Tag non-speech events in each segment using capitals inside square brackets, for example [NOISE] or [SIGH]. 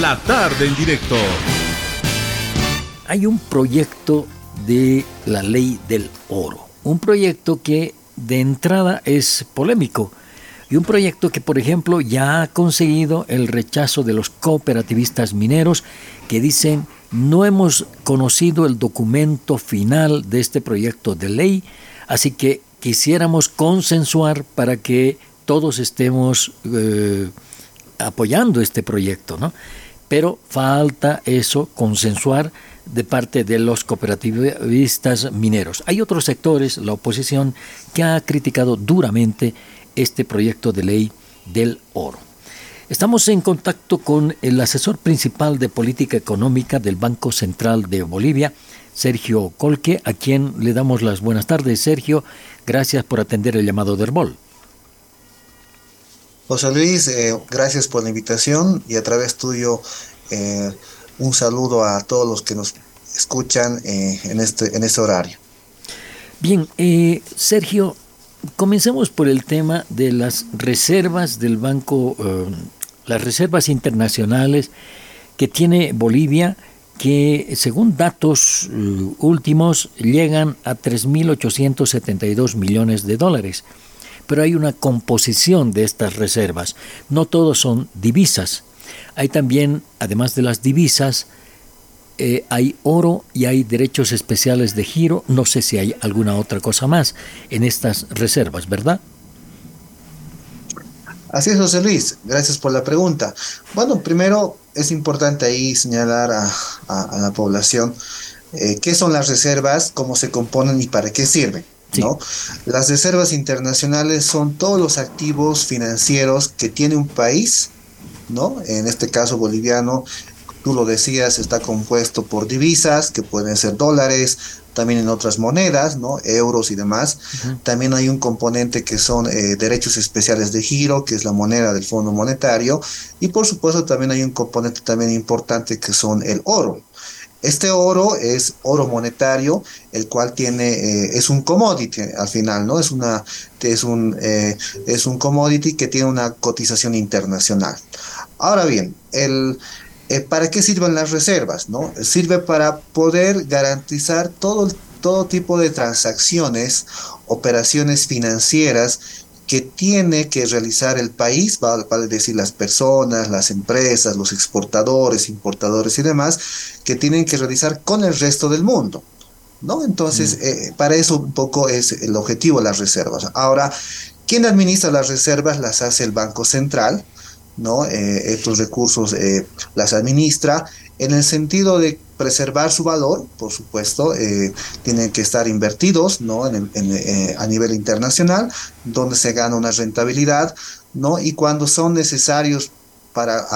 La tarde en directo. Hay un proyecto de la ley del oro. Un proyecto que de entrada es polémico. Y un proyecto que, por ejemplo, ya ha conseguido el rechazo de los cooperativistas mineros que dicen no hemos conocido el documento final de este proyecto de ley, así que quisiéramos consensuar para que todos estemos eh, apoyando este proyecto, ¿no? Pero falta eso, consensuar de parte de los cooperativistas mineros. Hay otros sectores, la oposición, que ha criticado duramente este proyecto de ley del oro. Estamos en contacto con el asesor principal de política económica del Banco Central de Bolivia, Sergio Colque, a quien le damos las buenas tardes. Sergio, gracias por atender el llamado de Herbol. José Luis, eh, gracias por la invitación y a través tuyo eh, un saludo a todos los que nos escuchan eh, en, este, en este horario. Bien, Sergio, comencemos por el tema de las reservas del Banco, las reservas internacionales que tiene Bolivia, que según datos últimos llegan a 3.872 millones de dólares pero hay una composición de estas reservas. No todos son divisas. Hay también, además de las divisas, eh, hay oro y hay derechos especiales de giro. No sé si hay alguna otra cosa más en estas reservas, ¿verdad? Así es, José Luis. Gracias por la pregunta. Bueno, primero es importante ahí señalar a, la población eh, qué son las reservas, cómo se componen y para qué sirven. ¿No? Las reservas internacionales son todos los activos financieros que tiene un país, ¿no? En este caso boliviano, tú lo decías, está compuesto por divisas, que pueden ser dólares, también en otras monedas, ¿no? Euros y demás. También hay un componente que son eh, derechos especiales de giro, que es la moneda del Fondo Monetario. Y por supuesto también hay un componente también importante que son el oro. Este oro es oro monetario, el cual tiene, eh, es un commodity al final, ¿no? Es, una, es, un, eh, es un commodity que tiene una cotización internacional. Ahora bien, el, eh, ¿para qué sirven las reservas? ¿no? Sirve para poder garantizar todo, todo tipo de transacciones, operaciones financieras que tiene que realizar el país, vale, decir las personas, las empresas, los exportadores, importadores y demás, que tienen que realizar con el resto del mundo. ¿no? Entonces, mm. eh, para eso un poco es el objetivo de las reservas. Ahora, ¿quién administra las reservas? Las hace el Banco Central, ¿no? Eh, estos recursos eh, las administra en el sentido de preservar su valor, por supuesto, eh, tienen que estar invertidos ¿no? En, eh, a nivel internacional, donde se gana una rentabilidad, ¿no? y cuando son necesarios para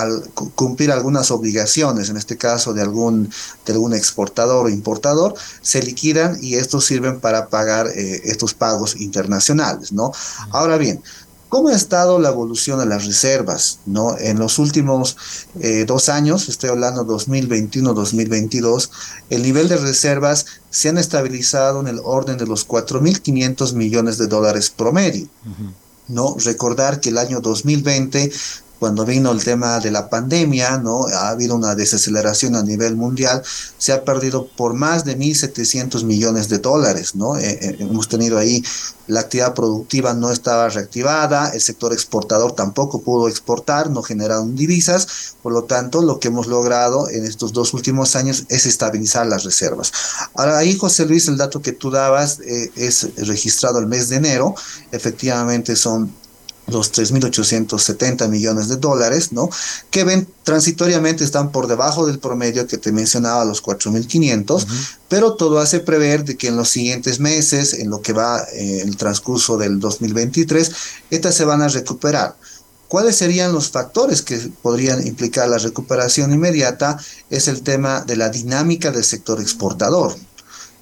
cumplir algunas obligaciones, en este caso de algún, de algún exportador o importador, se liquidan y estos sirven para pagar eh, estos pagos internacionales. ¿no? Ahora bien, ¿Cómo ha estado la evolución de las reservas? ¿no? En los últimos eh, dos años, estoy hablando 2021-2022, el nivel de reservas se han estabilizado en el orden de los 4.500 millones de dólares promedio. ¿no? Recordar que el año 2020 cuando vino el tema de la pandemia, ¿no? Ha habido una desaceleración a nivel mundial, se ha perdido por más de 1.700 millones de dólares, ¿no? Eh, eh, hemos tenido ahí, la actividad productiva no estaba reactivada, el sector exportador tampoco pudo exportar, no generaron divisas, por lo tanto, lo que hemos logrado en estos dos últimos años es estabilizar las reservas. Ahora, ahí, José Luis, el dato que tú dabas eh, es registrado el mes de enero, efectivamente son los 3.870 millones de dólares, ¿no? Que ven transitoriamente están por debajo del promedio que te mencionaba, los 4.500, pero todo hace prever de que en los siguientes meses, en lo que va eh, el transcurso del 2023, estas se van a recuperar. ¿Cuáles serían los factores que podrían implicar la recuperación inmediata? Es el tema de la dinámica del sector exportador.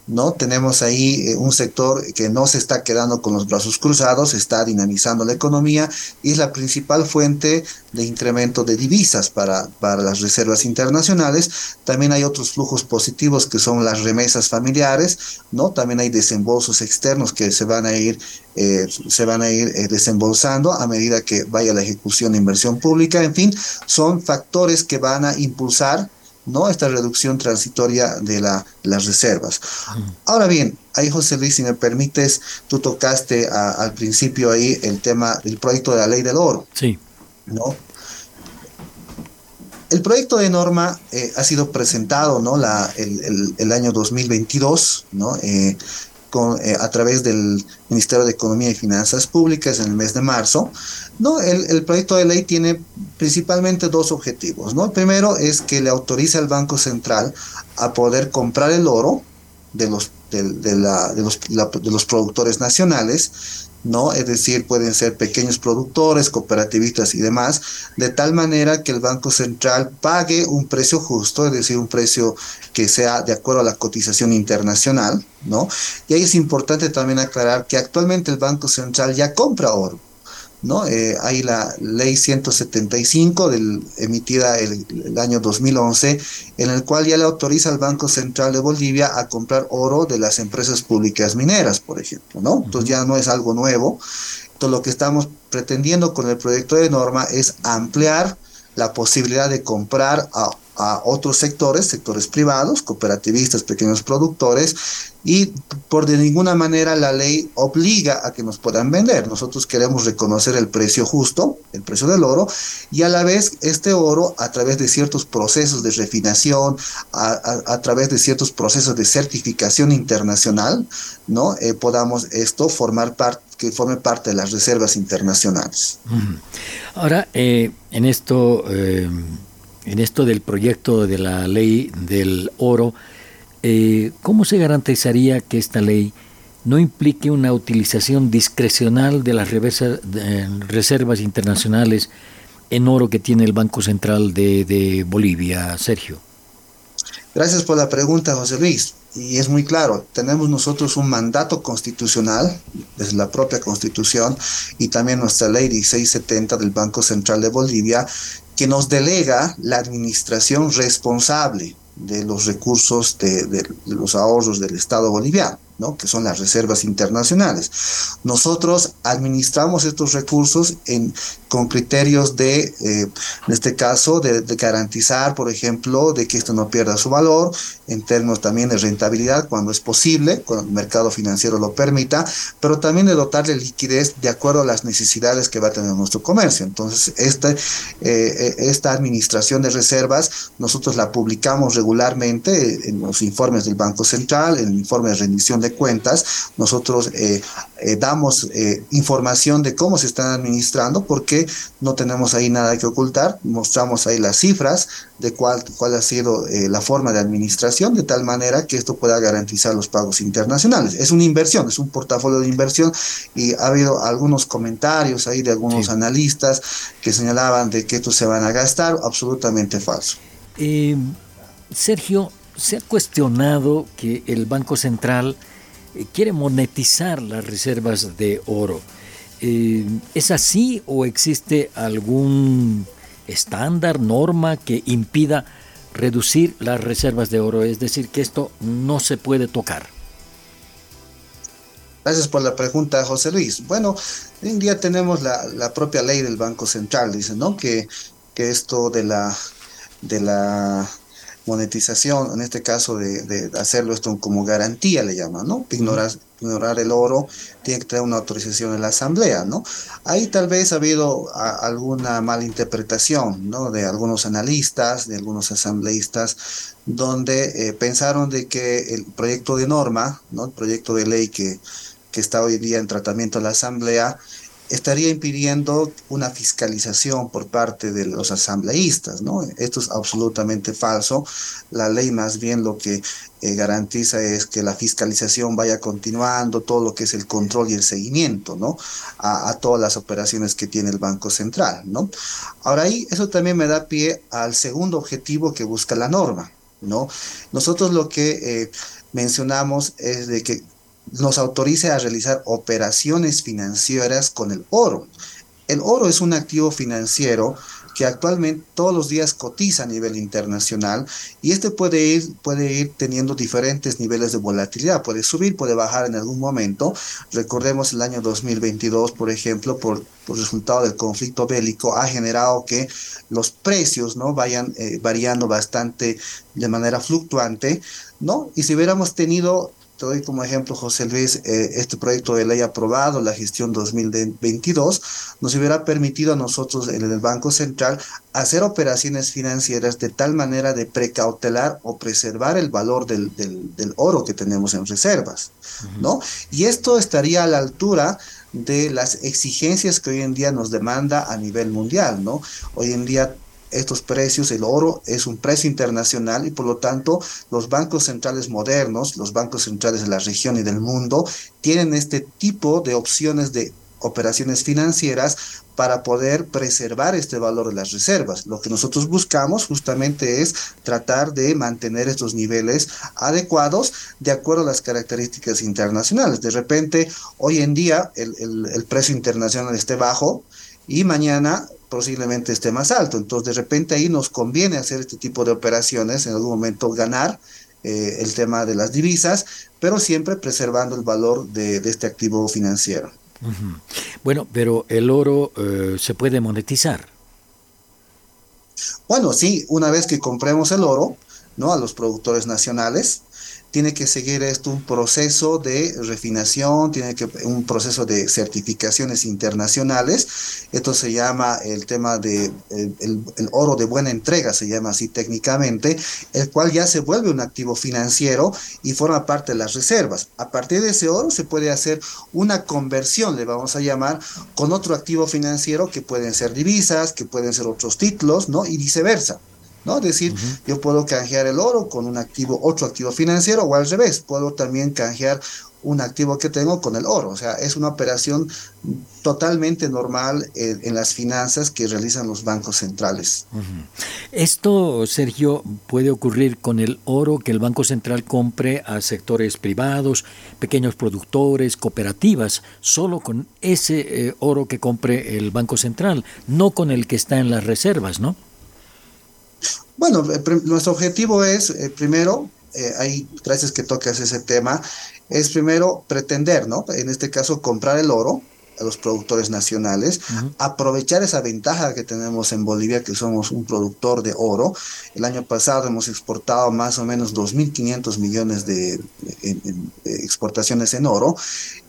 ¿No? Tenemos ahí eh, un sector que no se está quedando con los brazos cruzados, está dinamizando la economía y es la principal fuente de incremento de divisas para, para las reservas internacionales. También hay otros flujos positivos que son las remesas familiares, ¿no? También hay desembolsos externos que se van a ir, eh, se van a ir eh, desembolsando a medida que vaya la ejecución de inversión pública. En fin, son factores que van a impulsar ¿no? Esta reducción transitoria de la, las reservas. Ahora bien, ahí José Luis, si me permites, tú tocaste al principio ahí el tema del proyecto de la ley del oro. Sí. ¿No? El proyecto de norma eh, ha sido presentado ¿no? La, el, el, año 2022, ¿no? Eh, con, eh, a través del Ministerio de Economía y Finanzas Públicas en el mes de marzo. ¿no? El, proyecto de ley tiene principalmente dos objetivos. ¿no? El primero es que le autoriza al Banco Central a poder comprar el oro de los, de, de, la, de los, de los productores nacionales ¿no? Es decir, pueden ser pequeños productores, cooperativistas y demás, de tal manera que el Banco Central pague un precio justo, es decir, un precio que sea de acuerdo a la cotización internacional, ¿no? Y ahí es importante también aclarar que actualmente el Banco Central ya compra oro, ¿no? Eh, hay la ley 175 del, emitida el, el, año 2011, en el cual ya le autoriza al Banco Central de Bolivia a comprar oro de las empresas públicas mineras, por ejemplo, ¿no? Entonces ya no es algo nuevo. Entonces lo que estamos pretendiendo con el proyecto de norma es ampliar la posibilidad de comprar a a otros sectores, sectores privados, cooperativistas, pequeños productores, y por de ninguna manera la ley obliga a que nos puedan vender. Nosotros queremos reconocer el precio justo, el precio del oro, y a la vez este oro, a través de ciertos procesos de refinación, a, través de ciertos procesos de certificación internacional, ¿no? Eh, podamos esto formar parte que forme parte de las reservas internacionales. Ahora, eh, en esto... Eh en esto del proyecto de la ley del oro, eh, ¿cómo se garantizaría que esta ley no implique una utilización discrecional de las reversa, de reservas internacionales en oro que tiene el Banco Central de, de Bolivia, Sergio? Gracias por la pregunta, José Luis y es muy claro, tenemos nosotros un mandato constitucional, desde la propia constitución, y también nuestra ley 1670 del Banco Central de Bolivia, que nos delega la administración responsable de los recursos de, los ahorros del Estado boliviano. ¿no? que son las reservas internacionales. Nosotros administramos estos recursos en, con criterios de, eh, en este caso, de, de, garantizar, por ejemplo, de que esto no pierda su valor, en términos también de rentabilidad cuando es posible, cuando el mercado financiero lo permita, pero también de dotarle liquidez de acuerdo a las necesidades que va a tener nuestro comercio. Entonces, esta, eh, esta administración de reservas, nosotros la publicamos regularmente en los informes del Banco Central, en el informe de rendición de cuentas, nosotros eh, eh, damos eh, información de cómo se están administrando porque no tenemos ahí nada que ocultar, mostramos ahí las cifras de cuál, cuál ha sido eh, la forma de administración de tal manera que esto pueda garantizar los pagos internacionales. Es una inversión, es un portafolio de inversión y ha habido algunos comentarios ahí de algunos sí. analistas que señalaban de que estos se van a gastar, absolutamente falso. Sergio, se ha cuestionado que el Banco Central eh, quiere monetizar las reservas de oro. Eh, ¿Es así o existe algún estándar, norma que impida reducir las reservas de oro? Es decir, que esto no se puede tocar. Gracias por la pregunta, José Luis. Bueno, hoy en día tenemos la, la propia ley del Banco Central, dice, ¿no? Que, que esto de la, de la monetización, en este caso de, de, hacerlo esto como garantía le llaman, ¿no? Ignorar, ignorar el oro tiene que tener una autorización en la asamblea, ¿no? Ahí tal vez ha habido a, alguna mala interpretación, ¿no? De algunos analistas, de algunos asambleístas, donde eh, pensaron de que el proyecto de norma, ¿no? El proyecto de ley que, que está hoy día en tratamiento en la asamblea, estaría impidiendo una fiscalización por parte de los asambleístas, ¿no? Esto es absolutamente falso. La ley más bien lo que eh, garantiza es que la fiscalización vaya continuando, todo lo que es el control y el seguimiento, ¿no? A, todas las operaciones que tiene el Banco Central, ¿no? Ahora ahí, eso también me da pie al segundo objetivo que busca la norma, ¿no? Nosotros lo que... Eh, mencionamos es de que nos autorice a realizar operaciones financieras con el oro. El oro es un activo financiero que actualmente todos los días cotiza a nivel internacional y este puede ir, puede ir teniendo diferentes niveles de volatilidad, puede subir, puede bajar en algún momento. Recordemos el año 2022, por ejemplo, por, por resultado del conflicto bélico, ha generado que los precios no vayan eh, variando bastante de manera fluctuante, ¿no? Y si hubiéramos tenido te doy como ejemplo, José Luis, eh, este proyecto de ley aprobado, la gestión 2022, nos hubiera permitido a nosotros en el Banco Central hacer operaciones financieras de tal manera de precautelar o preservar el valor del, del, oro que tenemos en reservas, ¿no? Y esto estaría a la altura de las exigencias que hoy en día nos demanda a nivel mundial, ¿no? Hoy en día estos precios, el oro es un precio internacional y por lo tanto los bancos centrales modernos, los bancos centrales de la región y del mundo, tienen este tipo de opciones de operaciones financieras para poder preservar este valor de las reservas. Lo que nosotros buscamos justamente es tratar de mantener estos niveles adecuados de acuerdo a las características internacionales. De repente, hoy en día el, el precio internacional esté bajo y mañana posiblemente esté más alto. Entonces, de repente ahí nos conviene hacer este tipo de operaciones, en algún momento ganar eh, el tema de las divisas, pero siempre preservando el valor de, este activo financiero. Bueno, pero el oro eh, se puede monetizar. Bueno, sí, una vez que compremos el oro, ¿no? A los productores nacionales, tiene que seguir esto un proceso de refinación, tiene que un proceso de certificaciones internacionales. Esto se llama el tema de el, oro de buena entrega, se llama así técnicamente, el cual ya se vuelve un activo financiero y forma parte de las reservas. A partir de ese oro se puede hacer una conversión, le vamos a llamar, con otro activo financiero que pueden ser divisas, que pueden ser otros títulos, ¿no? Y viceversa. ¿No? Es decir, yo puedo canjear el oro con un activo, otro activo financiero o al revés, puedo también canjear un activo que tengo con el oro. O sea, es una operación totalmente normal en, las finanzas que realizan los bancos centrales. Esto, Sergio, puede ocurrir con el oro que el Banco Central compre a sectores privados, pequeños productores, cooperativas, solo con ese eh, oro que compre el Banco Central, no con el que está en las reservas, ¿no? Bueno, eh, nuestro objetivo es, eh, primero, eh, ahí, gracias que tocas ese tema, es primero pretender, ¿no? En este caso, comprar el oro a los productores nacionales, aprovechar esa ventaja que tenemos en Bolivia, que somos un productor de oro. El año pasado hemos exportado más o menos 2.500 millones de exportaciones en oro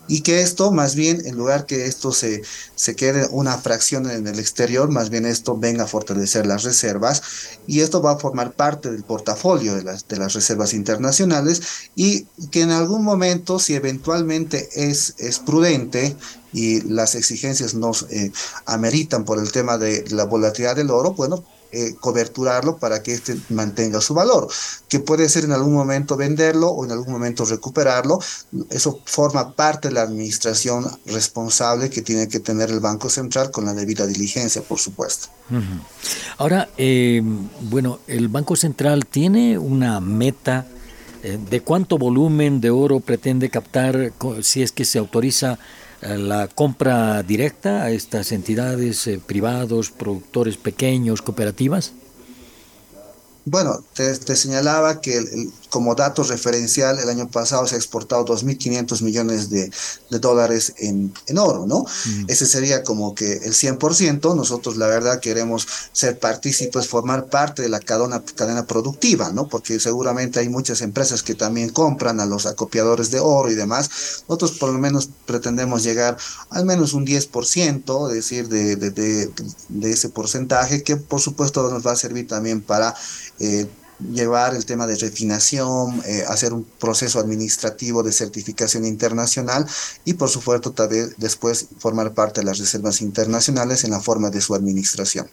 y que esto más bien, en lugar que esto se, se quede una fracción en el exterior, más bien esto venga a fortalecer las reservas y esto va a formar parte del portafolio de las, de las reservas internacionales y que en algún momento, si eventualmente es, es prudente y las exigencias nos eh, ameritan por el tema de la volatilidad del oro, bueno, eh, coberturarlo para que éste mantenga su valor, que puede ser en algún momento venderlo o en algún momento recuperarlo. Eso forma parte de la administración responsable que tiene que tener el Banco Central con la debida diligencia, por supuesto. Ahora, eh, bueno, el Banco Central tiene una meta eh, de cuánto volumen de oro pretende captar si es que se autoriza la compra directa a estas entidades eh, privados, productores pequeños, cooperativas? Bueno, te, señalaba que como dato referencial, el año pasado se ha exportado 2.500 millones de, dólares en, oro, ¿no? Mm. Ese sería como que el 100%. Nosotros, la verdad, queremos ser partícipes, formar parte de la cadena, cadena productiva, ¿no? Porque seguramente hay muchas empresas que también compran a los acopiadores de oro y demás. Nosotros, por lo menos, pretendemos llegar al menos un 10%, es decir, de, de, de ese porcentaje, que por supuesto nos va a servir también para eh, llevar el tema de refinación, eh, hacer un proceso administrativo de certificación internacional y por supuesto también después formar parte de las reservas internacionales en la forma de su administración.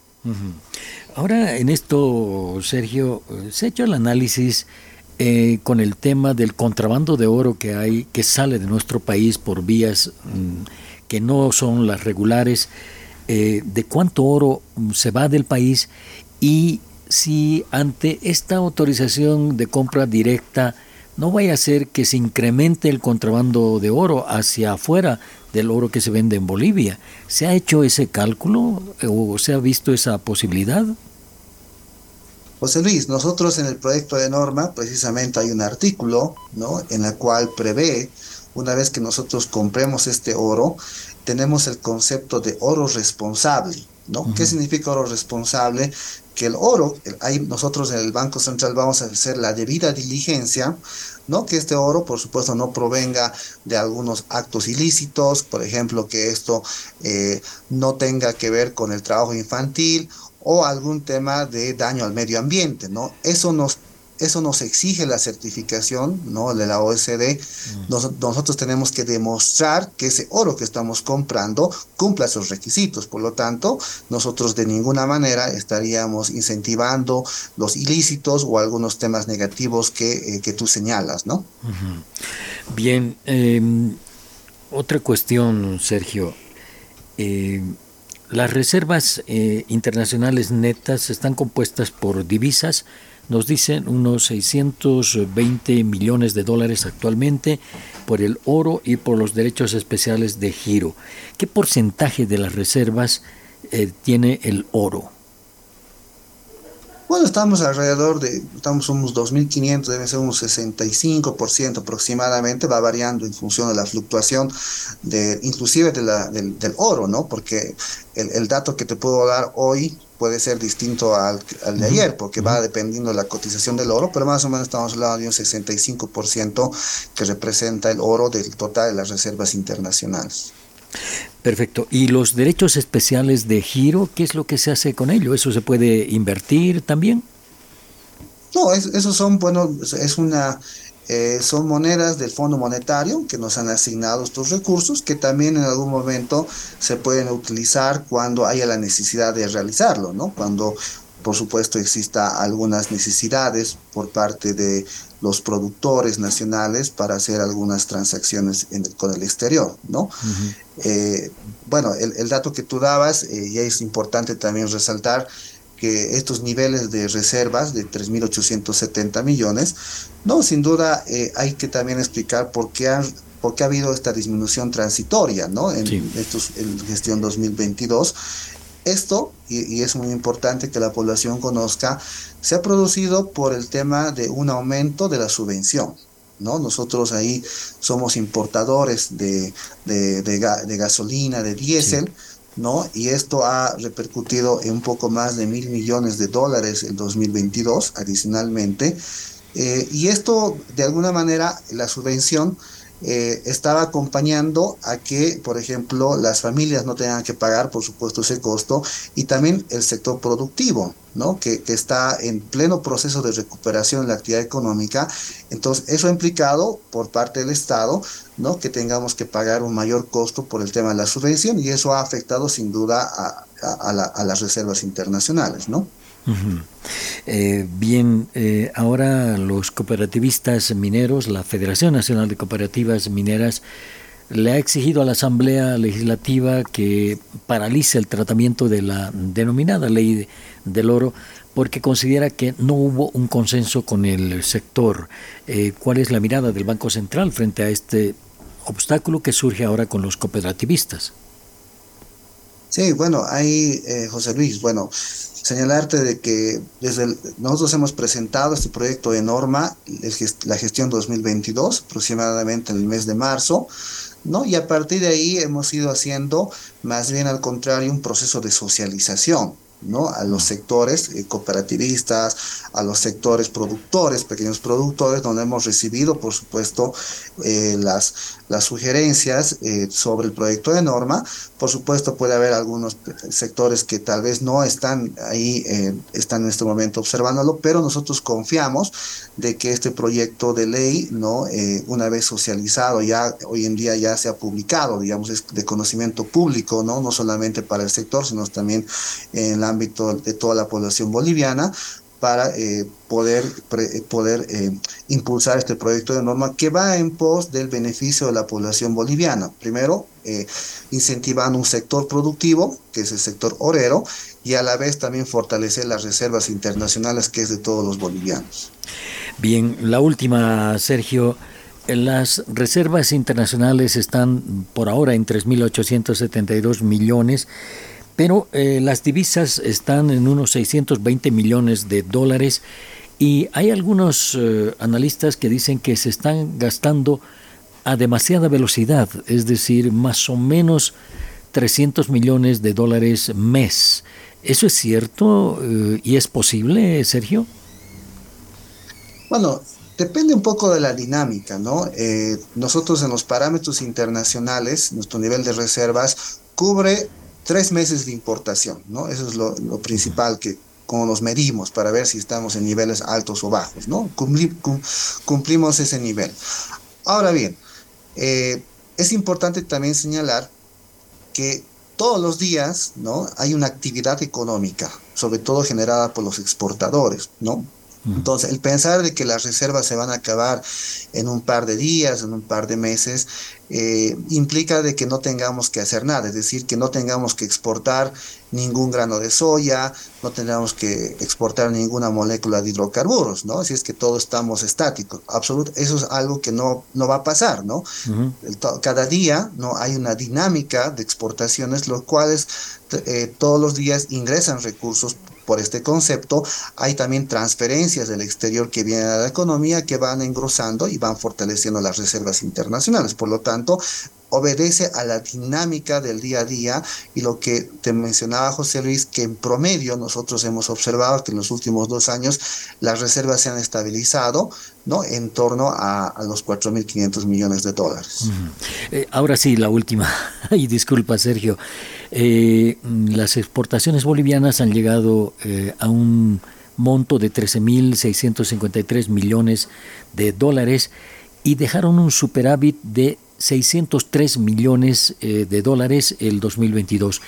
Ahora en esto, Sergio, se ha hecho el análisis eh, con el tema del contrabando de oro que hay, que sale de nuestro país por vías mm, que no son las regulares, de cuánto oro mm, se va del país y si ante esta autorización de compra directa no vaya a ser que se incremente el contrabando de oro hacia afuera del oro que se vende en Bolivia. ¿Se ha hecho ese cálculo o se ha visto esa posibilidad? José Luis, nosotros en el proyecto de norma precisamente hay un artículo ¿no? en el cual prevé, una vez que nosotros compremos este oro, tenemos el concepto de oro responsable. ¿No? ¿Qué significa oro responsable? Que el oro, hay, nosotros en el Banco Central vamos a hacer la debida diligencia, ¿no? Que este oro, por supuesto, no provenga de algunos actos ilícitos, por ejemplo, que esto eh, no tenga que ver con el trabajo infantil o algún tema de daño al medio ambiente, ¿no? Eso nos eso nos exige la certificación ¿no? de la OSD. Mm. nosotros tenemos que demostrar que ese oro que estamos comprando cumpla esos requisitos. Por lo tanto, nosotros de ninguna manera estaríamos incentivando los ilícitos o algunos temas negativos que, eh, tú señalas. ¿no? Bien, em, otra cuestión, Sergio. Eh, las reservas eh, internacionales netas están compuestas por divisas, nos dicen unos 620 millones de dólares actualmente por el oro y por los derechos especiales de giro. ¿Qué porcentaje de las reservas eh, tiene el oro? Bueno, estamos alrededor de, estamos unos 2.500, debe ser unos 65% aproximadamente, va variando en función de la fluctuación, de, inclusive de la, del, oro, ¿no? Porque el, dato que te puedo dar hoy puede ser distinto al, de ayer, porque va dependiendo de la cotización del oro, pero más o menos estamos hablando de un 65% que representa el oro del total de las reservas internacionales. Perfecto. ¿Y los derechos especiales de giro, qué es lo que se hace con ello? ¿Eso se puede invertir también? No, esos son, bueno, es una, eh, son monedas del Fondo Monetario que nos han asignado estos recursos que también en algún momento se pueden utilizar cuando haya la necesidad de realizarlo, ¿no? Cuando por supuesto exista algunas necesidades por parte de los productores nacionales para hacer algunas transacciones con el exterior, ¿no? Eh, bueno, el, dato que tú dabas, eh, ya es importante también resaltar que estos niveles de reservas de 3.870 millones, no, sin duda eh, hay que también explicar por qué, han, por qué ha habido esta disminución transitoria, ¿no? En, estos, en gestión 2022 esto, y, es muy importante que la población conozca, se ha producido por el tema de un aumento de la subvención. ¿no? Nosotros ahí somos importadores de, de, gasolina, de diésel, ¿no? Y esto ha repercutido en un poco más de mil millones de dólares en 2022 adicionalmente. Eh, y esto, de alguna manera, la subvención eh, estaba acompañando a que, por ejemplo, las familias no tengan que pagar, por supuesto, ese costo y también el sector productivo, ¿no? Que, está en pleno proceso de recuperación de la actividad económica. Entonces, eso ha implicado por parte del Estado, ¿no? Que tengamos que pagar un mayor costo por el tema de la subvención y eso ha afectado sin duda a, a las reservas internacionales, ¿no? Eh, bien, eh, ahora los cooperativistas mineros, la Federación Nacional de Cooperativas Mineras, le ha exigido a la Asamblea Legislativa que paralice el tratamiento de la denominada ley del oro porque considera que no hubo un consenso con el sector. Eh, ¿Cuál es la mirada del Banco Central frente a este obstáculo que surge ahora con los cooperativistas? Sí, bueno, ahí, José Luis, bueno, señalarte de que desde nosotros hemos presentado este proyecto de norma, la gestión 2022, aproximadamente en el mes de marzo, ¿no? Y a partir de ahí hemos ido haciendo, más bien al contrario, un proceso de socialización. ¿No? a los sectores eh, cooperativistas, a los sectores productores, pequeños productores, donde hemos recibido, por supuesto, eh, las, las sugerencias eh, sobre el proyecto de norma. Por supuesto, puede haber algunos sectores que tal vez no están ahí, están en este momento observándolo, pero nosotros confiamos de que este proyecto de ley, ¿no? una vez socializado, ya hoy en día ya se ha publicado, digamos, es de conocimiento público, ¿no? no solamente para el sector, sino también en la ámbito de toda la población boliviana para eh, poder, poder eh, impulsar este proyecto de norma que va en pos del beneficio de la población boliviana. Primero, eh, incentivando un sector productivo, que es el sector orero, y a la vez también fortalecer las reservas internacionales, que es de todos los bolivianos. Bien, la última, Sergio. Las reservas internacionales están por ahora en 3.872 millones, pero eh, las divisas están en unos 620 millones de dólares y hay algunos eh, analistas que dicen que se están gastando a demasiada velocidad, es decir, más o menos 300 millones de dólares mes. ¿Eso es cierto eh, y es posible, Sergio? Bueno, depende un poco de la dinámica, ¿no? Eh, nosotros en los parámetros internacionales, nuestro nivel de reservas cubre tres meses de importación, ¿no? Eso es lo, principal que como nos medimos para ver si estamos en niveles altos o bajos, ¿no? cumplimos ese nivel. Ahora bien, eh, es importante también señalar que todos los días, ¿no? Hay una actividad económica, sobre todo generada por los exportadores, ¿no? Entonces, el pensar de que las reservas se van a acabar en un par de días, en un par de meses, eh, implica de que no tengamos que hacer nada, es decir, que no tengamos que exportar ningún grano de soya, no tengamos que exportar ninguna molécula de hidrocarburos, ¿no? Si es que todos estamos estáticos, absoluto, eso es algo que no, no va a pasar, ¿no? cada día no hay una dinámica de exportaciones, los cuales eh, todos los días ingresan recursos por este concepto, hay también transferencias del exterior que vienen a la economía que van engrosando y van fortaleciendo las reservas internacionales. Por lo tanto, obedece a la dinámica del día a día y lo que te mencionaba José Luis, que en promedio nosotros hemos observado que en los últimos dos años las reservas se han estabilizado ¿no? en torno a, los 4.500 millones de dólares. Eh, ahora sí, la última, [LAUGHS] y disculpa Sergio, eh, las exportaciones bolivianas han llegado eh, a un monto de 13.653 millones de dólares y dejaron un superávit de 603 millones eh, de dólares el 2022.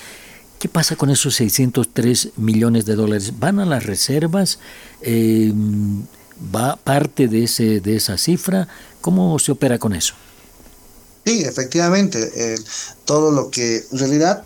¿Qué pasa con esos 603 millones de dólares? ¿Van a las reservas? ¿Va parte de, ese, de esa cifra? ¿Cómo se opera con eso? Sí, efectivamente. todo lo que en realidad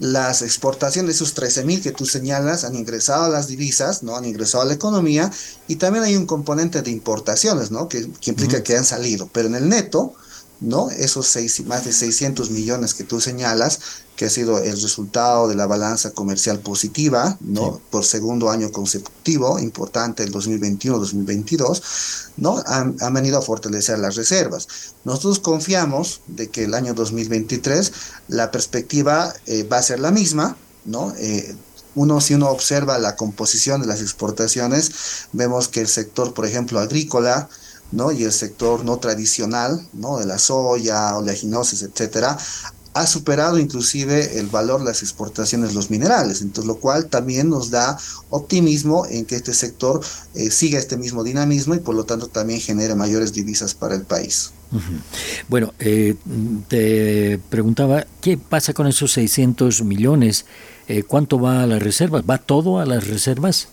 las exportaciones, esos 13 mil que tú señalas, han ingresado a las divisas, ¿no? Han ingresado a la economía y también hay un componente de importaciones, ¿no? Que, implica que han salido, pero en el neto, ¿no? Esos seis, más de 600 millones que tú señalas, que ha sido el resultado de la balanza comercial positiva, ¿no? Por segundo año consecutivo, importante el 2021-2022, ¿no? Han, venido a fortalecer las reservas. Nosotros confiamos de que el año 2023 la perspectiva eh, va a ser la misma, ¿no? Eh, uno, si uno observa la composición de las exportaciones, vemos que el sector, por ejemplo, agrícola, ¿no? y el sector no tradicional, ¿no? de la soya, oleaginosis, etcétera, ha superado inclusive el valor de las exportaciones de los minerales, entonces lo cual también nos da optimismo en que este sector eh, siga este mismo dinamismo y por lo tanto también genere mayores divisas para el país. Bueno, eh, te preguntaba, ¿qué pasa con esos 600 millones? Eh, ¿Cuánto va a las reservas? ¿Va todo a las reservas?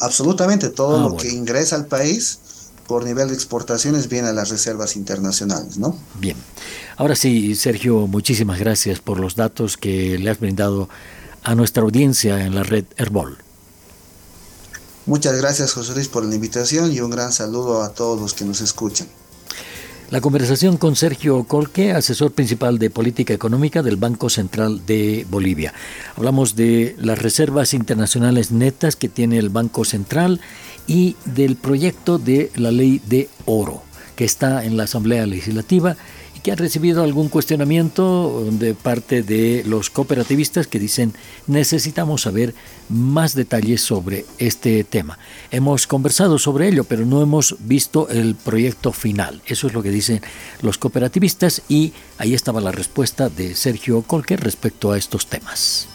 absolutamente, todo ah, lo que ingresa al país por nivel de exportaciones viene a las reservas internacionales, ¿no? Bien. Ahora sí, Sergio, muchísimas gracias por los datos que le has brindado a nuestra audiencia en la red Herbol. Muchas gracias, José Luis, por la invitación y un gran saludo a todos los que nos escuchan. La conversación con Sergio Colque, asesor principal de política económica del Banco Central de Bolivia. Hablamos de las reservas internacionales netas que tiene el Banco Central y del proyecto de la ley de oro que está en la Asamblea Legislativa y que ha recibido algún cuestionamiento de parte de los cooperativistas que dicen necesitamos saber más detalles sobre este tema. Hemos conversado sobre ello, pero no hemos visto el proyecto final. Eso es lo que dicen los cooperativistas y ahí estaba la respuesta de Sergio Colque respecto a estos temas.